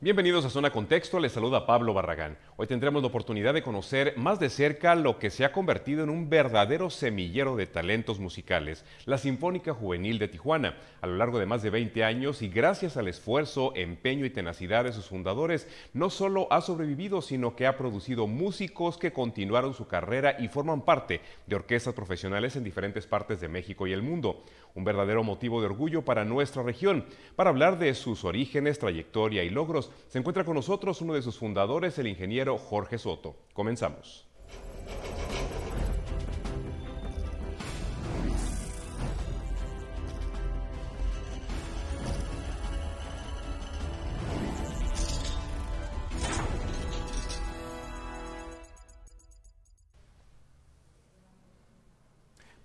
Bienvenidos a Zona Contexto, les saluda Pablo Barragán. Hoy tendremos la oportunidad de conocer más de cerca lo que se ha convertido en un verdadero semillero de talentos musicales, la Sinfónica Juvenil de Tijuana. A lo largo de más de 20 años y gracias al esfuerzo, empeño y tenacidad de sus fundadores, no solo ha sobrevivido, sino que ha producido músicos que continuaron su carrera y forman parte de orquestas profesionales en diferentes partes de México y el mundo. Un verdadero motivo de orgullo para nuestra región. Para hablar de sus orígenes, trayectoria y logros, se encuentra con nosotros uno de sus fundadores, el ingeniero Jorge Soto. Comenzamos.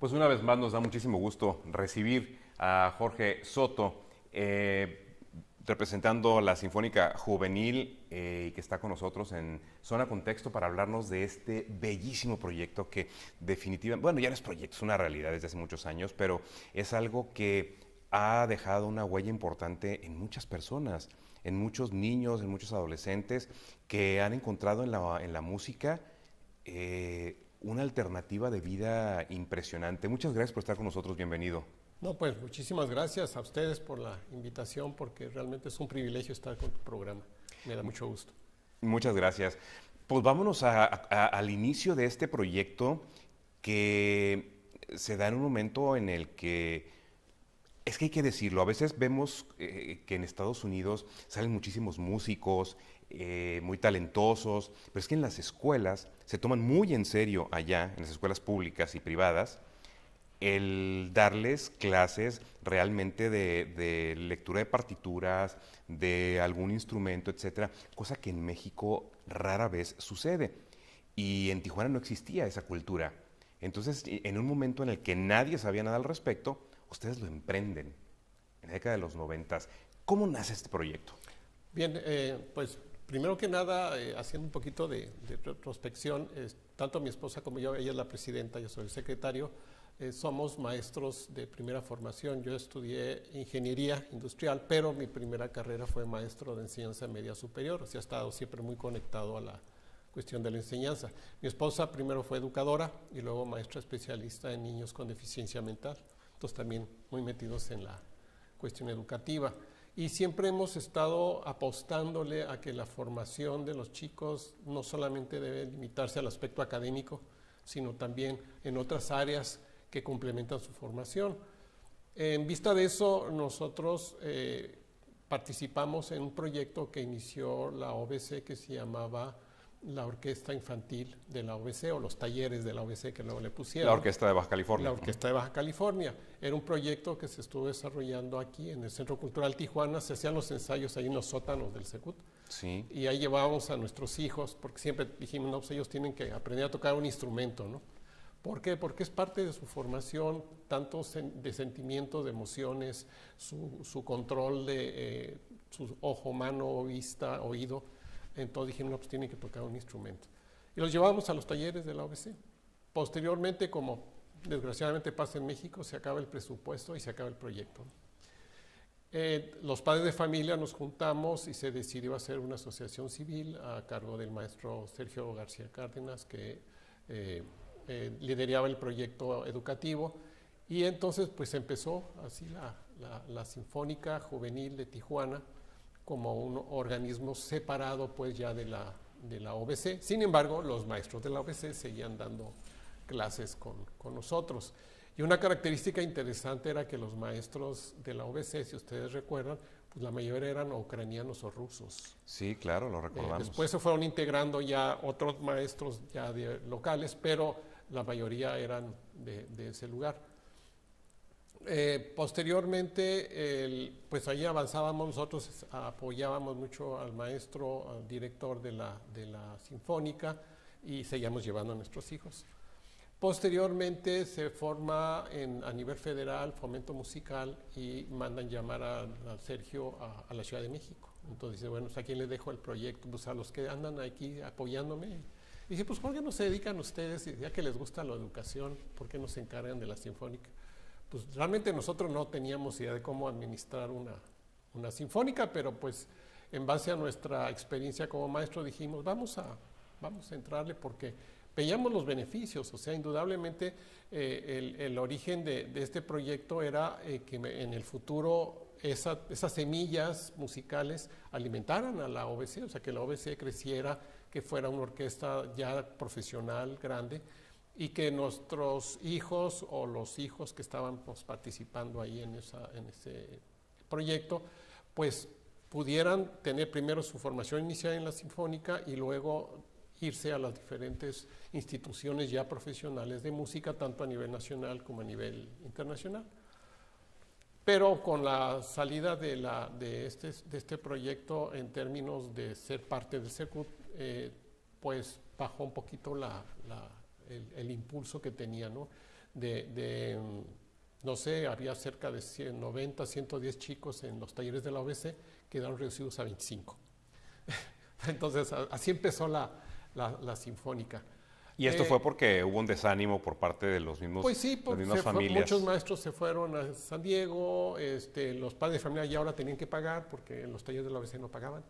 Pues una vez más nos da muchísimo gusto recibir a Jorge Soto. Eh, representando la Sinfónica Juvenil eh, que está con nosotros en Zona Contexto para hablarnos de este bellísimo proyecto que definitivamente, bueno, ya no es proyecto, es una realidad desde hace muchos años, pero es algo que ha dejado una huella importante en muchas personas, en muchos niños, en muchos adolescentes que han encontrado en la, en la música eh, una alternativa de vida impresionante. Muchas gracias por estar con nosotros, bienvenido. No, pues muchísimas gracias a ustedes por la invitación, porque realmente es un privilegio estar con tu programa. Me da mucho gusto. Muchas gracias. Pues vámonos al inicio de este proyecto que se da en un momento en el que, es que hay que decirlo, a veces vemos eh, que en Estados Unidos salen muchísimos músicos, eh, muy talentosos, pero es que en las escuelas se toman muy en serio allá, en las escuelas públicas y privadas, el darles clases realmente de, lectura de partituras, de algún instrumento, etcétera, cosa que en México rara vez sucede. Y en Tijuana no existía esa cultura. Entonces, en un momento en el que nadie sabía nada al respecto, ustedes lo emprenden, en la década de los noventas. ¿Cómo nace este proyecto? Bien, eh, pues primero que nada, eh, haciendo un poquito de, de retrospección, tanto mi esposa como yo, ella es la presidenta, yo soy el secretario, eh, somos maestros de primera formación. Yo estudié ingeniería industrial, pero mi primera carrera fue maestro de enseñanza media superior, o sea, he estado siempre muy conectado a la cuestión de la enseñanza. Mi esposa primero fue educadora y luego maestra especialista en niños con deficiencia mental, entonces también muy metidos en la cuestión educativa. Y siempre hemos estado apostándole a que la formación de los chicos no solamente debe limitarse al aspecto académico, sino también en otras áreas que complementan su formación. En vista de eso, nosotros eh, participamos en un proyecto que inició la OBC que se llamaba la Orquesta Infantil de la OBC o los talleres de la OBC que luego le pusieron. La Orquesta de Baja California. La Orquesta de Baja California. Era un proyecto que se estuvo desarrollando aquí en el Centro Cultural Tijuana. Se hacían los ensayos ahí en los sótanos del Secut. Sí. Y ahí llevábamos a nuestros hijos, porque siempre dijimos, no, pues ellos tienen que aprender a tocar un instrumento, ¿no? ¿Por qué? Porque es parte de su formación, tanto de sentimientos, de emociones, su, control de eh, su ojo, mano, vista, oído. Entonces dijimos, no, pues tienen que tocar un instrumento. Y los llevamos a los talleres de la OBC. Posteriormente, como desgraciadamente pasa en México, se acaba el presupuesto y se acaba el proyecto. Eh, los padres de familia nos juntamos y se decidió hacer una asociación civil a cargo del maestro Sergio García Cárdenas, que eh, eh, lideraba el proyecto educativo y entonces pues empezó así la, Sinfónica Juvenil de Tijuana como un organismo separado pues ya de la, de la OBC. Sin embargo, los maestros de la OBC seguían dando clases con, con nosotros. Y una característica interesante era que los maestros de la OBC, si ustedes recuerdan, pues la mayoría eran ucranianos o rusos. Sí, claro, lo recordamos. después se fueron integrando ya otros maestros ya de, locales, pero la mayoría eran de, ese lugar. Eh, posteriormente, pues ahí avanzábamos, nosotros apoyábamos mucho al maestro, al director de la, de la Sinfónica y seguíamos llevando a nuestros hijos. Posteriormente se forma en, a nivel federal fomento musical y mandan llamar a, Sergio a, la Ciudad de México. Entonces dice, bueno, ¿a quién le dejo el proyecto? Pues a los que andan aquí apoyándome y dije, pues ¿por qué no se dedican ustedes, ya que les gusta la educación, por qué no se encargan de la sinfónica? Pues realmente nosotros no teníamos idea de cómo administrar una, una sinfónica, pero pues en base a nuestra experiencia como maestro dijimos, vamos a, vamos a entrarle porque veíamos los beneficios, o sea, indudablemente eh, el, origen de, este proyecto era eh, que en el futuro esas semillas musicales alimentaran a la OBC, o sea, que la OBC creciera, que fuera una orquesta ya profesional, grande, y que nuestros hijos o los hijos que estaban pues, participando ahí en, esa, en ese proyecto, pues pudieran tener primero su formación inicial en la sinfónica y luego irse a las diferentes instituciones ya profesionales de música, tanto a nivel nacional como a nivel internacional. Pero con la salida de, la, de, este, de este proyecto en términos de ser parte del CECUT, eh, pues bajó un poquito la, el, impulso que tenía, ¿no? De, no sé, había cerca de 90, 110 chicos en los talleres de la OBC, quedaron reducidos a 25. Entonces, así empezó la, la, sinfónica. ¿Y esto fue eh, porque hubo un desánimo por parte de los mismos Pues sí, porque muchos maestros se fueron a San Diego, este, los padres de familia ya ahora tenían que pagar porque en los talleres de la ABC no pagaban.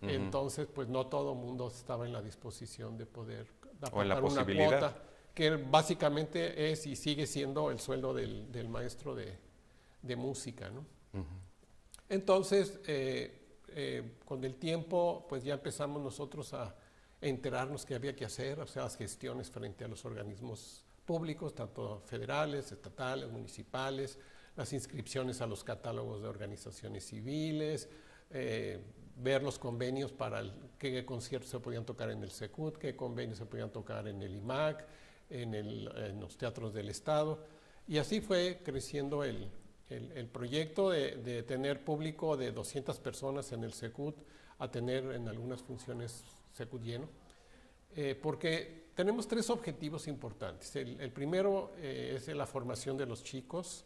Entonces, pues no todo el mundo estaba en la disposición de poder o en la una cuota, que básicamente es y sigue siendo el sueldo del, maestro de, música. ¿no? Entonces, eh, eh, con el tiempo, pues ya empezamos nosotros a enterarnos qué había que hacer, o sea, las gestiones frente a los organismos públicos, tanto federales, estatales, municipales, las inscripciones a los catálogos de organizaciones civiles, eh, ver los convenios para qué conciertos se podían tocar en el SECUT, qué convenios se podían tocar en el IMAC, en, los teatros del Estado. Y así fue creciendo el, proyecto de, de, tener público de 200 personas en el SECUT a tener en algunas funciones SECUT lleno, eh, porque tenemos tres objetivos importantes. El, primero eh, es la formación de los chicos,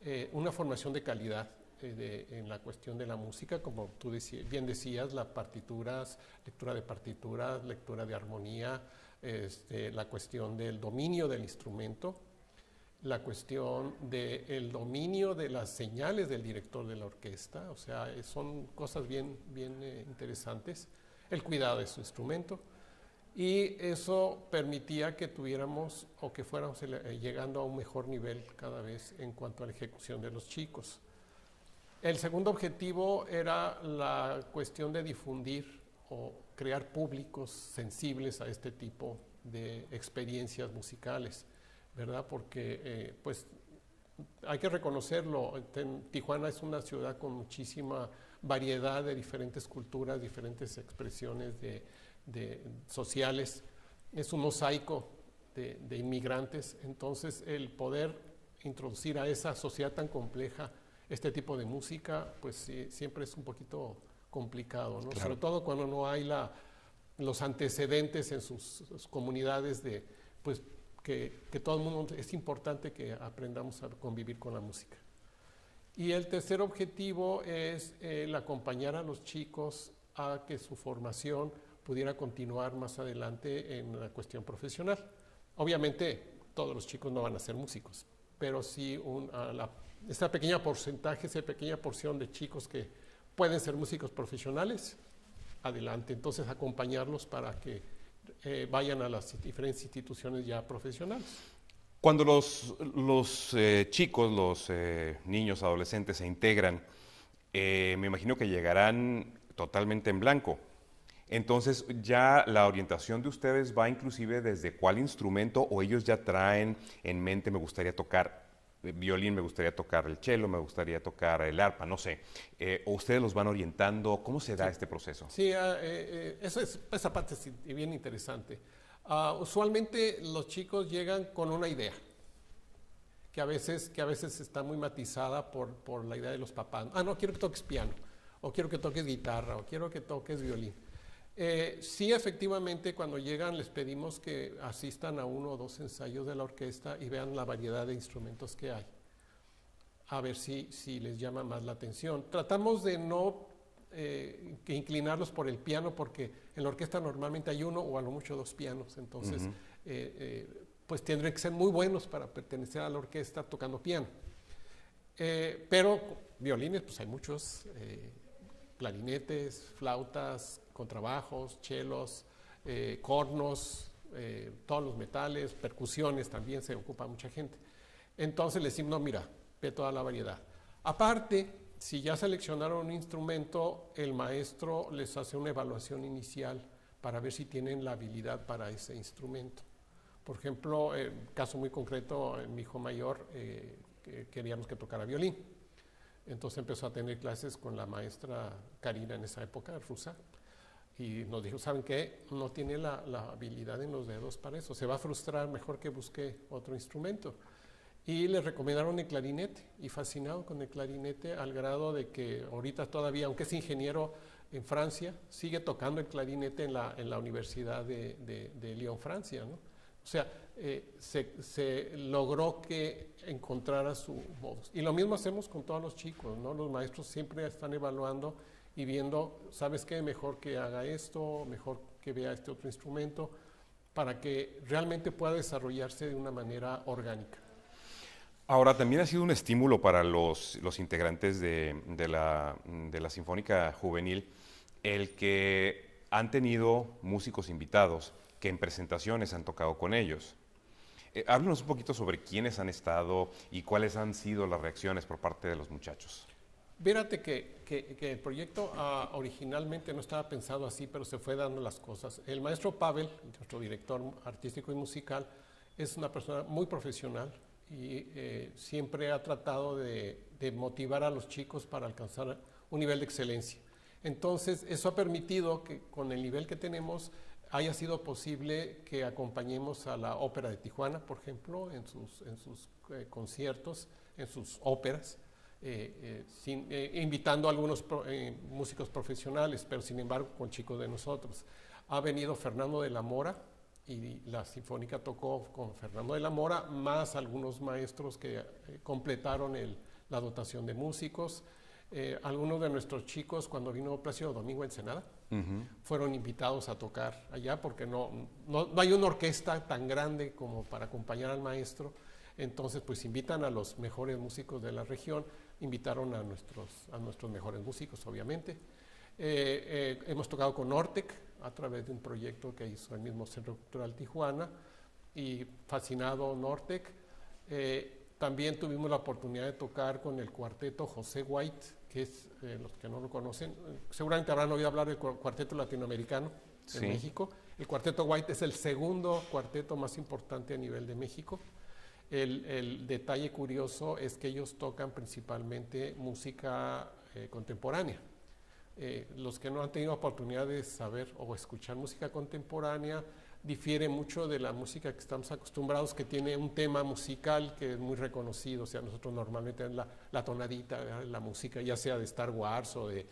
eh, una formación de calidad en la cuestión de la música, como tú bien decías, las partituras, lectura de partituras, lectura de armonía, este, la cuestión del dominio del instrumento, la cuestión del dominio de las señales del director de la orquesta, o sea, son cosas bien, bien interesantes el cuidado de su instrumento. Y eso permitía que tuviéramos o que fuéramos eh, llegando a un mejor nivel cada vez en cuanto a la ejecución de los chicos. El segundo objetivo era la cuestión de difundir o crear públicos sensibles a este tipo de experiencias musicales, ¿verdad? Porque, eh, pues, hay que reconocerlo, Tijuana es una ciudad con muchísima variedad de diferentes culturas, diferentes expresiones de, sociales. Es un mosaico de, inmigrantes, entonces el poder introducir a esa sociedad tan compleja este tipo de música, pues siempre es un poquito complicado, ¿no? sobre todo cuando no hay la, los antecedentes en sus, comunidades de, pues, que, que, todo el mundo, es importante que aprendamos a convivir con la música. Y el tercer objetivo es el acompañar a los chicos a que su formación pudiera continuar más adelante en la cuestión profesional. Obviamente, todos los chicos no van a ser músicos, pero sí un, esta pequeña porcentaje, esa pequeña porción de chicos que pueden ser músicos profesionales, adelante. Entonces, acompañarlos para que eh, vayan a las diferentes instituciones ya profesionales. Cuando los, los eh, chicos, los eh, niños, adolescentes se integran, me imagino que llegarán totalmente en blanco. Entonces ya la orientación de ustedes va inclusive desde cuál instrumento o ellos ya traen en mente me gustaría tocar violín, me gustaría tocar el cello, me gustaría tocar el arpa, no sé. o ustedes los van orientando, ¿cómo se da este proceso? Sí, ah, eso es, esa parte es bien interesante. Ah, usualmente los chicos llegan con una idea, que a veces, que a veces está muy matizada por, por la idea de los papás. Ah, no, quiero que toques piano, o quiero que toques guitarra, o quiero que toques violín. Eh, sí, efectivamente, cuando llegan les pedimos que asistan a uno o dos ensayos de la orquesta y vean la variedad de instrumentos que hay, a ver si, si les llama más la atención. Tratamos de no eh, que inclinarlos por el piano, porque en la orquesta normalmente hay uno o a lo mucho dos pianos, entonces eh, eh, pues tendrían que ser muy buenos para pertenecer a la orquesta tocando piano. pero violines, pues hay muchos, clarinetes, flautas, contrabajos, chelos, eh, cornos, eh, todos los metales, percusiones también se ocupa mucha gente. Entonces le decimos, no, mira, ve toda la variedad. Aparte, si ya seleccionaron un instrumento, el maestro les hace una evaluación inicial para ver si tienen la habilidad para ese instrumento. Por ejemplo, en caso muy concreto, mi hijo mayor eh, queríamos que tocara violín. Entonces empezó a tener clases con la maestra Karina en esa época, rusa, y nos dijo, ¿saben qué? No tiene la, la, habilidad en los dedos para eso, se va a frustrar, mejor que busque otro instrumento. Y le recomendaron el clarinete, y fascinado con el clarinete al grado de que ahorita todavía, aunque es ingeniero en Francia, sigue tocando el clarinete en la, en la Universidad de, de, de Lyon, Francia, ¿no? O sea, eh, se, logró que encontrara su modo. Y lo mismo hacemos con todos los chicos, ¿no? Los maestros siempre están evaluando y viendo, ¿sabes qué? Mejor que haga esto, mejor que vea este otro instrumento, para que realmente pueda desarrollarse de una manera orgánica. Ahora, también ha sido un estímulo para los, los integrantes de, de, la, de la Sinfónica Juvenil el que han tenido músicos invitados que en presentaciones han tocado con ellos. Eh, háblanos un poquito sobre quiénes han estado y cuáles han sido las reacciones por parte de los muchachos. Fíjate que, que, el proyecto ah, originalmente no estaba pensado así, pero se fue dando las cosas. El maestro Pavel, nuestro director artístico y musical, es una persona muy profesional y eh, siempre ha tratado de, de motivar a los chicos para alcanzar un nivel de excelencia. Entonces, eso ha permitido que con el nivel que tenemos, haya sido posible que acompañemos a la Ópera de Tijuana, por ejemplo, en sus, en sus eh, conciertos, en sus óperas, eh, eh, invitando a algunos músicos profesionales, pero sin embargo con chicos de nosotros. Ha venido Fernando de la Mora y la Sinfónica tocó con Fernando de la Mora, más algunos maestros que completaron el, la dotación de músicos. algunos de nuestros chicos, cuando vino Plácido Domingo Ensenada, fueron invitados a tocar allá porque no, no, hay una orquesta tan grande como para acompañar al maestro. Entonces, pues invitan a los mejores músicos de la región, invitaron a nuestros, a nuestros mejores músicos, obviamente. Eh, eh, hemos tocado con Ortec a través de un proyecto que hizo el mismo Centro Cultural Tijuana y fascinado Nortec. Eh, también tuvimos la oportunidad de tocar con el cuarteto José White, que es, los que no lo conocen, seguramente habrán oído hablar del cuarteto latinoamericano de México. El cuarteto White es el segundo cuarteto más importante a nivel de México. El, detalle curioso es que ellos tocan principalmente música eh, contemporánea. Eh, los que no han tenido oportunidad de saber o escuchar música contemporánea, difiere mucho de la música que estamos acostumbrados, que tiene un tema musical que es muy reconocido. O sea, nosotros normalmente la, la tonadita, la música, ya sea de Star Wars o de,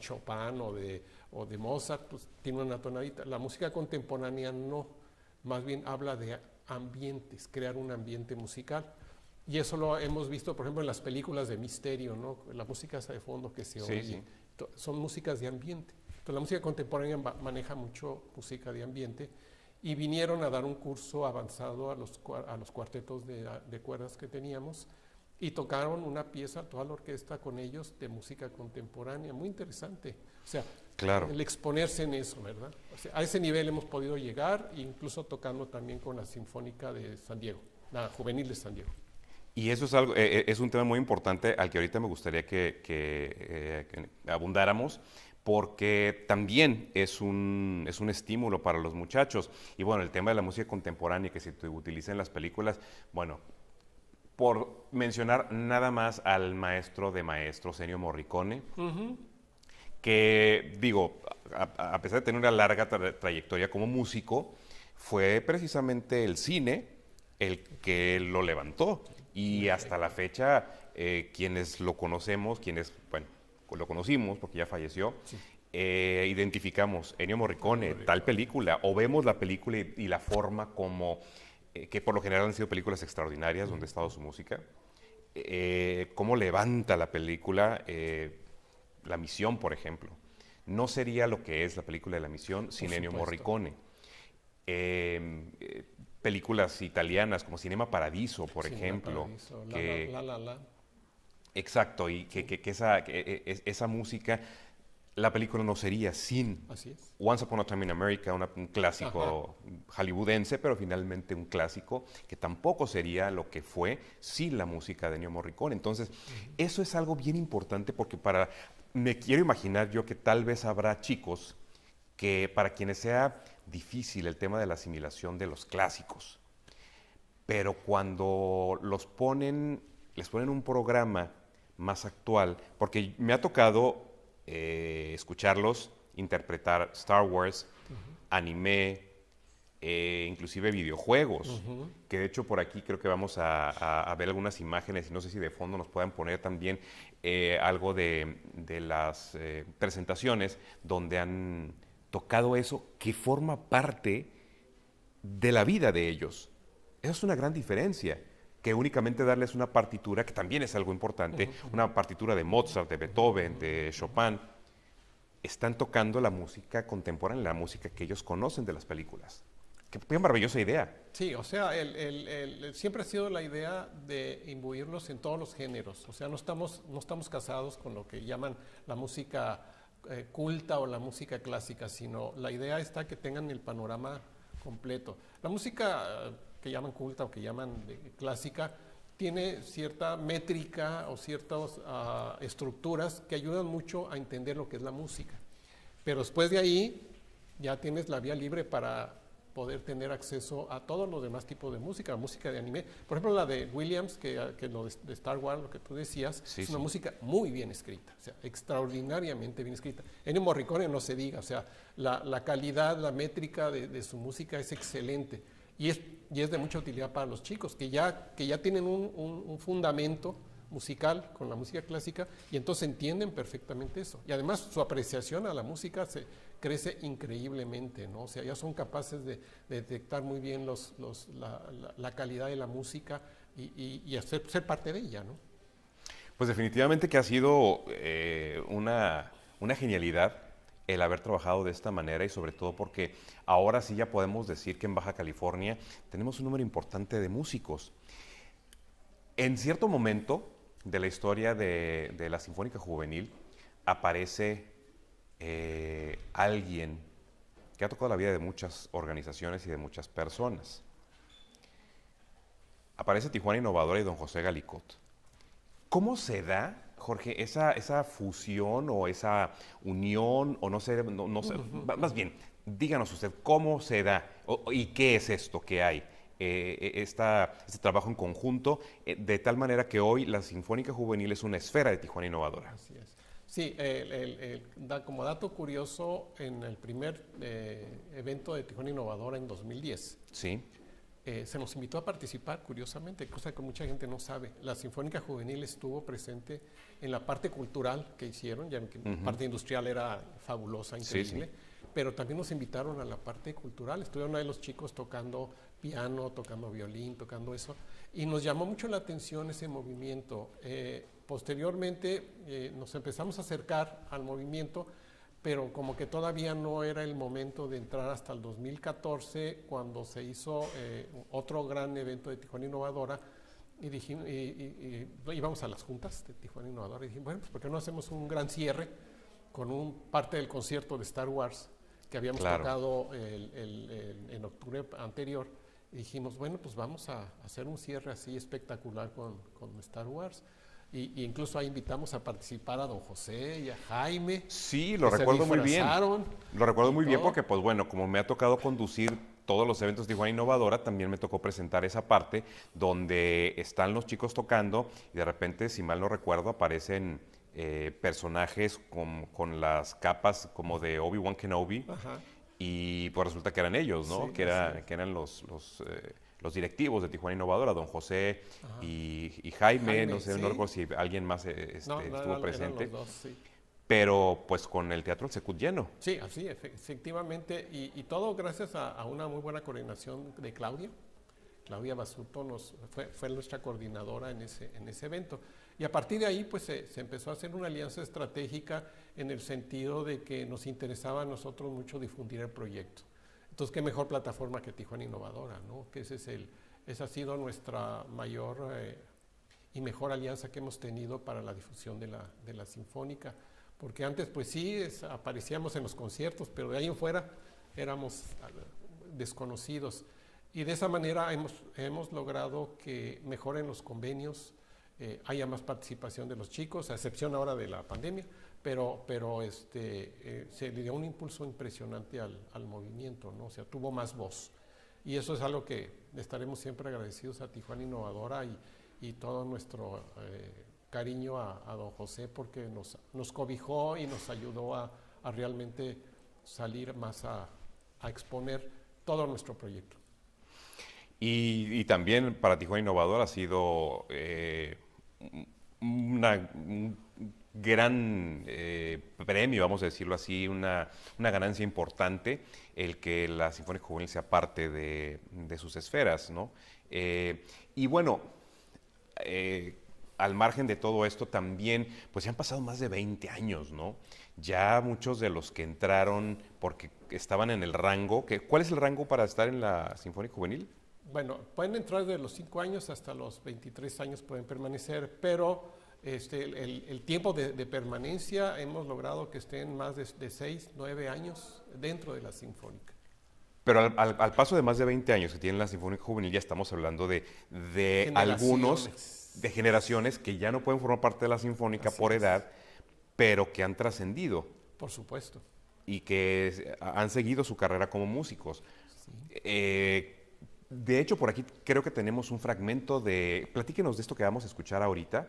Chopin o de, o de Mozart, pues tiene una tonadita. La música contemporánea no, más bien habla de ambientes, crear un ambiente musical. Y eso lo hemos visto, por ejemplo, en las películas de misterio, ¿no? La música de fondo que se oye, son músicas de ambiente la música contemporánea maneja mucho música de ambiente y vinieron a dar un curso avanzado a los, a los cuartetos de, de, cuerdas que teníamos y tocaron una pieza, toda la orquesta con ellos, de música contemporánea, muy interesante. O sea, claro. el exponerse en eso, ¿verdad? a ese nivel hemos podido llegar, incluso tocando también con la Sinfónica de San Diego, la Juvenil de San Diego. Y eso es, algo, eh, eh, es un tema muy importante al que ahorita me gustaría que, que, eh, que abundáramos porque también es un, es un estímulo para los muchachos. Y bueno, el tema de la música contemporánea que se utiliza en las películas, bueno, por mencionar nada más al maestro de maestros, Ennio Morricone, que digo, a, pesar de tener una larga trayectoria como músico, fue precisamente el cine el que lo levantó. Y hasta la fecha, eh, quienes lo conocemos, quienes, bueno, lo conocimos porque ya falleció, eh, identificamos Ennio Morricone, tal película, o vemos la película y, la forma como, eh, que por lo general han sido películas extraordinarias donde ha estado su música, eh, cómo levanta la película, La Misión, por ejemplo. No sería lo que es la película de La Misión sin Ennio Morricone. Em, películas italianas como Cinema Paradiso, por ejemplo. que, la, la, Exacto, y que, esa, e, esa, música la película no sería sin Así es. Once Upon a Time in America, una- un clásico hollywoodense, pero finalmente un clásico que tampoco sería lo que fue sin la música de Ennio Morricone. Entonces, eso es algo bien importante porque para, me quiero imaginar yo que tal vez habrá chicos que para quienes sea difícil el tema de la asimilación de los clásicos, pero cuando los ponen, les ponen un programa más actual, porque me ha tocado eh, escucharlos interpretar Star Wars, anime, eh, inclusive videojuegos, que de hecho por aquí creo que vamos a, a- a ver algunas imágenes y no sé si de fondo nos puedan poner también eh, algo de, de las eh, presentaciones donde han tocado eso que forma parte de la vida de ellos. Esa es una gran diferencia, que únicamente darles una partitura, que también es algo importante, una partitura de Mozart, de Beethoven, de Chopin, están tocando la música contemporánea, la música que ellos conocen de las películas. Qué, qué maravillosa idea. Sí, o sea, el- el- siempre ha sido la idea de imbuirlos en todos los géneros. O sea, no estamos, no estamos casados con lo que llaman la música eh, culta o la música clásica, sino la idea está que tengan el panorama completo. La música eh, que llaman culta o que llaman de- clásica tiene cierta métrica o ciertas ah, estructuras que ayudan mucho a entender lo que es la música. Pero después de ahí ya tienes la vía libre para poder tener acceso a todos los demás tipos de música, música de anime. Por ejemplo, la de Williams, que, que lo de, de Star Wars, lo que tú decías, Sí, es una sí. música muy bien escrita, o sea, extraordinariamente bien escrita. Ennio Morricone no se diga, o sea, la, la calidad, la métrica de, de su música es excelente y es, y es de mucha utilidad para los chicos, que ya, que ya tienen un, un- un fundamento musical con la música clásica y entonces entienden perfectamente eso. Y además su apreciación a la música se crece increíblemente, ¿no? O sea, ya son capaces de, de detectar muy bien los, los- la, la- calidad de la música y, hacer, ser parte de ella, ¿no? Pues definitivamente que ha sido eh, una, una genialidad el haber trabajado de esta manera y sobre todo porque ahora sí ya podemos decir que en Baja California tenemos un número importante de músicos. En cierto momento de la historia de la Sinfónica Juvenil aparece eh, alguien que ha tocado la vida de muchas organizaciones y de muchas personas. Aparece Tijuana Innovadora y don José Galicot. ¿Cómo se da, Jorge, esa, esa fusión o esa unión, o no sé, no, no sé, más bien, díganos usted, ¿cómo se da o- y qué es esto que hay? eh, eh, esta- este trabajo en conjunto, eh, de tal manera que hoy la Sinfónica Juvenil es una esfera de Tijuana Innovadora. Así es. Sí, el- el- el- da- como dato curioso, en el primer eh, evento de Tijuana Innovadora en 2010, Sí, eh, se nos invitó a participar, curiosamente, cosa que mucha gente no sabe. La Sinfónica Juvenil estuvo presente en la parte cultural que hicieron, ya que la parte industrial era fabulosa, Sí, increíble, pero también nos invitaron a la parte cultural. Estuvieron ahí los chicos tocando piano, tocando violín, tocando eso, y nos llamó mucho la atención ese movimiento. Eh, posteriormente eh, nos empezamos a acercar al movimiento, pero como que todavía no era el momento de entrar hasta el 2014, cuando se hizo eh, otro gran evento de Tijuana Innovadora, y dijimos, y, y- y íbamos a las juntas de Tijuana Innovadora, y dijimos, bueno, pues ¿por qué no hacemos un gran cierre con un parte del concierto de Star Wars que habíamos Claro. tocado el- el- el- en octubre anterior? Y dijimos, bueno, pues vamos a hacer un cierre así espectacular con, con Star Wars. Y, y incluso ahí invitamos a participar a don José y a Jaime. sí, lo recuerdo muy bien. Lo recuerdo muy bien porque, pues bueno, como me ha tocado conducir todos los eventos de Tijuana Innovadora, también me tocó presentar esa parte donde están los chicos tocando y de repente, si mal no recuerdo, aparecen eh, personajes con, con las capas como de Obi-Wan Kenobi Ajá. y pues resulta que eran ellos, ¿no? Sí, que, era- que eran los, los, eh, los directivos de Tijuana Innovadora, don José y, y Jaime, Jaime, no sé, sí. no recuerdo si alguien más eh, este, No, estuvo eran- presente, los dos, sí. pero pues con el Teatro El Secut lleno. Sí, así, efe- efectivamente, y, y todo gracias a, a una muy buena coordinación de Claudia. Claudia Basuto nos, fue, fue nuestra coordinadora en ese, en ese evento. Y a partir de ahí, pues se, se empezó a hacer una alianza estratégica en el sentido de que nos interesaba a nosotros mucho difundir el proyecto. Entonces, qué mejor plataforma que Tijuana Innovadora, ¿no? Que ese es el, esa ha sido nuestra mayor eh, y mejor alianza que hemos tenido para la difusión de la, de la Sinfónica porque antes pues sí aparecíamos en los conciertos, pero de ahí en fuera éramos ah, desconocidos. Y de esa manera hemos, hemos logrado que mejoren los convenios, eh, haya más participación de los chicos, a excepción ahora de la pandemia, pero, pero este, eh, se le dio un impulso impresionante al, al movimiento, ¿no? o sea, tuvo más voz. Y eso es algo que estaremos siempre agradecidos a Tijuana Innovadora y, y todo nuestro eh, cariño a, a don José porque nos, nos cobijó y nos ayudó a, a realmente salir más a, a exponer todo nuestro proyecto. Y, y también para Tijuana Innovador ha sido eh, una- un gran eh, premio, vamos a decirlo así, una, una ganancia importante el que la Sinfónica Juvenil sea parte de, de sus esferas, ¿no? Eh, y bueno, eh, al margen de todo esto también, pues ya han pasado más de 20 años, ¿no? Ya muchos de los que entraron porque estaban en el rango, que, ¿cuál es el rango para estar en la Sinfónica Juvenil? Bueno, pueden entrar de los 5 años hasta los 23 años pueden permanecer, pero este, el, tiempo de, de permanencia hemos logrado que estén más de 6, 9 años dentro de la Sinfónica. Pero al, al- al paso de más de 20 años que tiene la Sinfónica Juvenil, ya estamos hablando de, de algunos, de generaciones que ya no pueden formar parte de la Sinfónica Así por es. edad, pero que han trascendido Por supuesto. y que han seguido su carrera como músicos. Eh, de hecho, por aquí creo que tenemos un fragmento de... Platíquenos de esto que vamos a escuchar ahorita.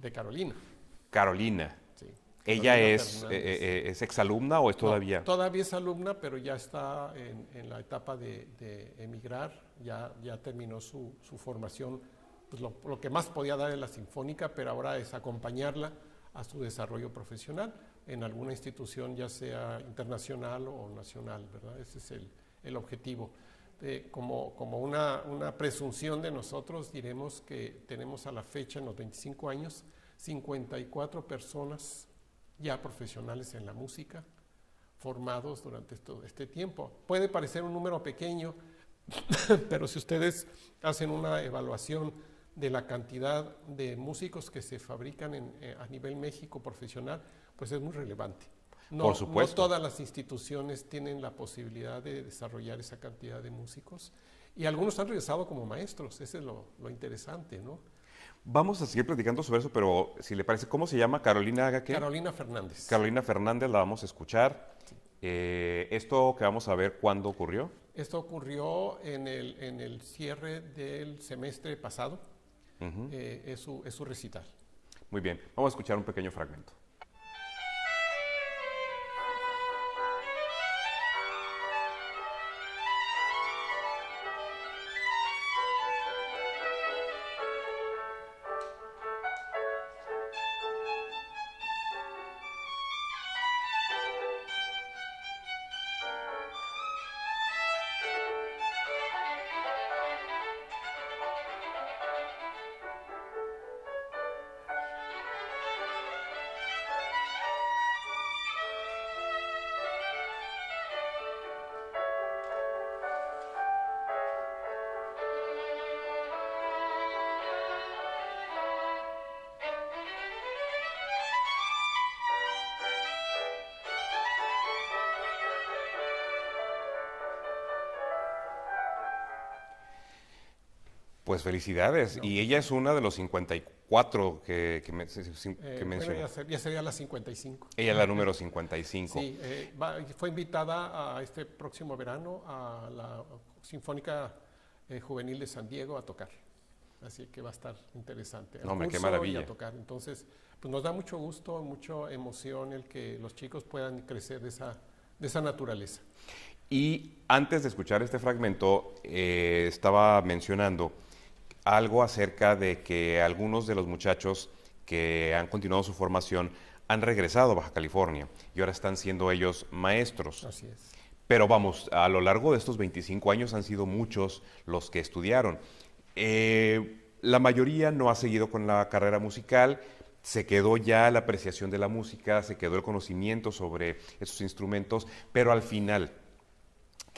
De Carolina. Carolina. sí. ¿Ella Carolina es, Fernández. eh, eh, es exalumna o es No, todavía? todavía es alumna, pero ya está en, en la etapa de, de emigrar, ya, ya terminó su, su formación, pues lo, lo que más podía dar en la Sinfónica, pero ahora es acompañarla a su desarrollo profesional en alguna institución, ya sea internacional o nacional, ¿verdad? Ese es el, el objetivo. Eh, como como una, una presunción de nosotros, diremos que tenemos a la fecha, en los 25 años, 54 personas ya profesionales en la música, formados durante esto- este tiempo. Puede parecer un número pequeño, pero si ustedes hacen una evaluación de la cantidad de músicos que se fabrican en- eh, a nivel México profesional, pues es muy relevante. No, Por supuesto. no todas las instituciones tienen la posibilidad de desarrollar esa cantidad de músicos y algunos han regresado como maestros, ese es lo, lo interesante, ¿no? Vamos a seguir platicando sobre eso, pero si le parece, ¿cómo se llama? Carolina qué? Carolina Fernández. Carolina Fernández, la vamos a escuchar. Eh, esto que vamos a ver, ¿cuándo ocurrió? Esto ocurrió en el, en el cierre del semestre pasado, Ujú. eh, es, su, es su recital. Muy bien, vamos a escuchar un pequeño fragmento. Pues felicidades. Y ella es una de los 54 que, que, que Eh, bueno, mencionó. ya, ser- ya sería la 55. Ella es la número 55. Sí, eh, va- fue invitada a este próximo verano a la Sinfónica eh, Juvenil de San Diego a tocar. Así que va a estar interesante. No, hombre, qué curso y maravilla. a tocar. Entonces, pues nos da mucho gusto, mucha emoción el que los chicos puedan crecer de esa, de esa naturaleza. Y antes de escuchar este fragmento, eh, estaba mencionando algo acerca de que algunos de los muchachos que han continuado su formación han regresado a Baja California y ahora están siendo ellos maestros. Así es. Pero vamos, a lo largo de estos 25 años han sido muchos los que estudiaron. Eh, la mayoría no ha seguido con la carrera musical, se quedó ya la apreciación de la música, se quedó el conocimiento sobre esos instrumentos, pero al final,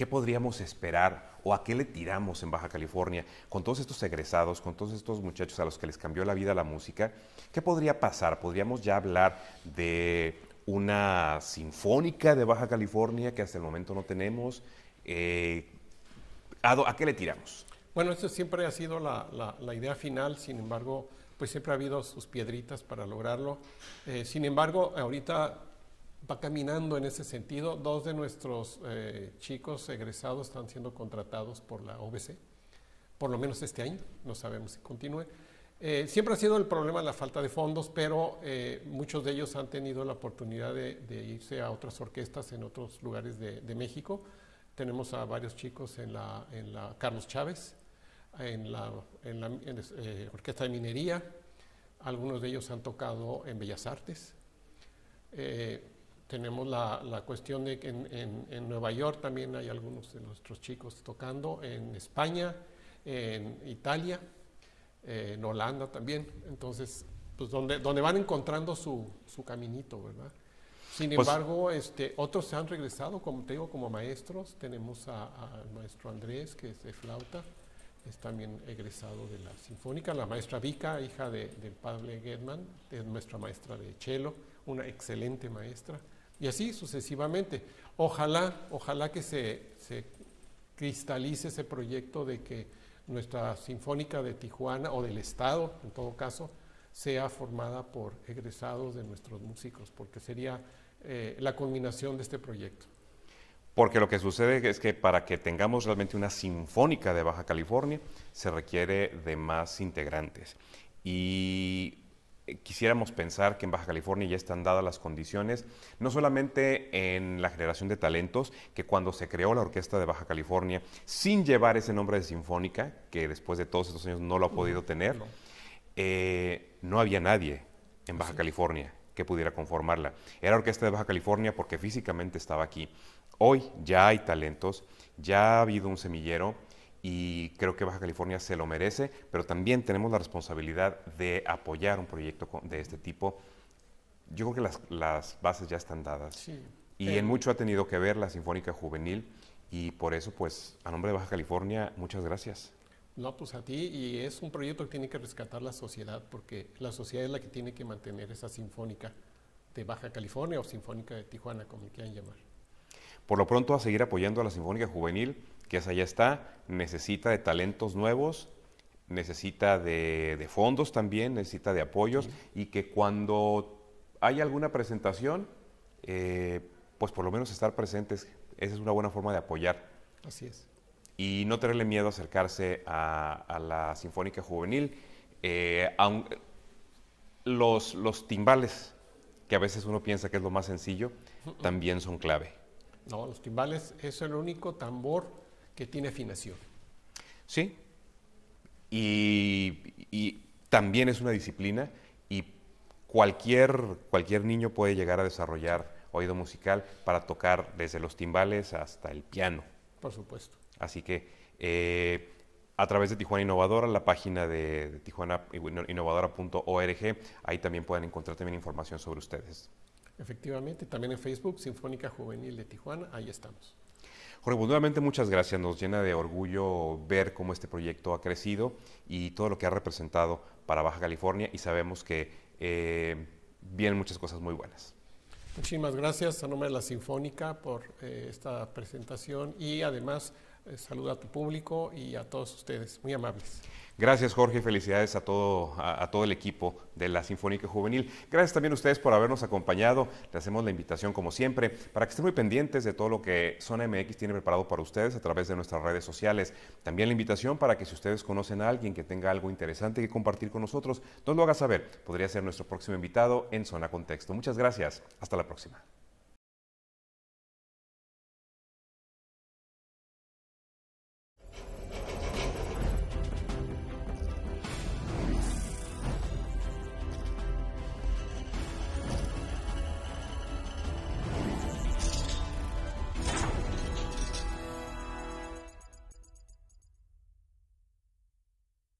¿qué podríamos esperar o a qué le tiramos en Baja California con todos estos egresados, con todos estos muchachos a los que les cambió la vida la música? ¿Qué podría pasar? ¿Podríamos ya hablar de una sinfónica de Baja California que hasta el momento no tenemos. Eh, ¿a, qué le tiramos? Bueno, eso siempre ha sido la, idea final, sin embargo, pues siempre ha habido sus piedritas para lograrlo. Eh, sin embargo, ahorita va caminando en ese sentido. Dos de nuestros eh, chicos egresados están siendo contratados por la OBC, por lo menos este año, no sabemos si continúe. Eh, siempre ha sido el problema la falta de fondos, pero eh, muchos de ellos han tenido la oportunidad de, irse a otras orquestas en otros lugares de, México. Tenemos a varios chicos en la, Carlos Chávez, en la, en la Orquesta de Minería, algunos de ellos han tocado en Bellas Artes. Tenemos la, la cuestión de que en, en, Nueva York también hay algunos de nuestros chicos tocando, en España, en Italia, eh, en Holanda también. Entonces, pues donde, donde van encontrando su, su caminito, ¿verdad? Sin pues embargo, este, otros se han regresado, como te digo, como maestros. Tenemos al maestro Andrés, que es de flauta, es también egresado de la Sinfónica. La maestra Vika, hija de, del padre Gedman, es nuestra maestra de cello, una excelente maestra. Y así sucesivamente. Ojalá, ojalá que se, cristalice ese proyecto de que nuestra Sinfónica de Tijuana, o del Estado en todo caso, sea formada por egresados de nuestros músicos, porque sería eh, la culminación de este proyecto. Porque lo que sucede es que para que tengamos realmente una sinfónica de Baja California, se requiere de más integrantes. Y quisiéramos pensar que en Baja California ya están dadas las condiciones, no solamente en la generación de talentos, que cuando se creó la Orquesta de Baja California, sin llevar ese nombre de Sinfónica, que después de todos estos años no lo ha podido tener, eh, no había nadie en Baja California que pudiera conformarla. Era Orquesta de Baja California porque físicamente estaba aquí. Hoy ya hay talentos, ya ha habido un semillero y creo que Baja California se lo merece, pero también tenemos la responsabilidad de apoyar un proyecto de este tipo. Yo creo que las, bases ya están dadas. Y en mucho ha tenido que ver la Sinfónica Juvenil y por eso, pues, a nombre de Baja California, muchas gracias. No, pues a ti, y es un proyecto que tiene que rescatar la sociedad, porque la sociedad es la que tiene que mantener esa sinfónica de Baja California o Sinfónica de Tijuana, como quieran llamar. Por lo pronto, a seguir apoyando a la Sinfónica Juvenil que esa ya está, necesita de talentos nuevos, necesita de, fondos también, necesita de apoyos y que cuando hay alguna presentación, eh, pues por lo menos estar presentes, esa es una buena forma de apoyar. Así es. Y no tenerle miedo a acercarse a, la Sinfónica Juvenil. Eh, los, los timbales, que a veces uno piensa que es lo más sencillo, también son clave. No, los timbales es el único tambor que tiene afinación. Sí, y, también es una disciplina y cualquier, cualquier niño puede llegar a desarrollar oído musical para tocar desde los timbales hasta el piano. Por supuesto. Así que eh, a través de Tijuana Innovadora, la página de, de tijuanainnovadora.org, ahí también pueden encontrar también información sobre ustedes. Efectivamente, también en Facebook, Sinfónica Juvenil de Tijuana, ahí estamos. Jorge, pues nuevamente muchas gracias. Nos llena de orgullo ver cómo este proyecto ha crecido y todo lo que ha representado para Baja California y sabemos que eh, vienen muchas cosas muy buenas. Muchísimas gracias a nombre de la Sinfónica por eh, esta presentación y además eh, saluda a tu público y a todos ustedes. Muy amables. Gracias Jorge, felicidades a todo, a, todo el equipo de la Sinfónica Juvenil. Gracias también a ustedes por habernos acompañado. Le hacemos la invitación como siempre para que estén muy pendientes de todo lo que Zona MX tiene preparado para ustedes a través de nuestras redes sociales. También la invitación para que si ustedes conocen a alguien que tenga algo interesante que compartir con nosotros, nos lo haga saber. Podría ser nuestro próximo invitado en Zona Contexto. Muchas gracias. Hasta la próxima.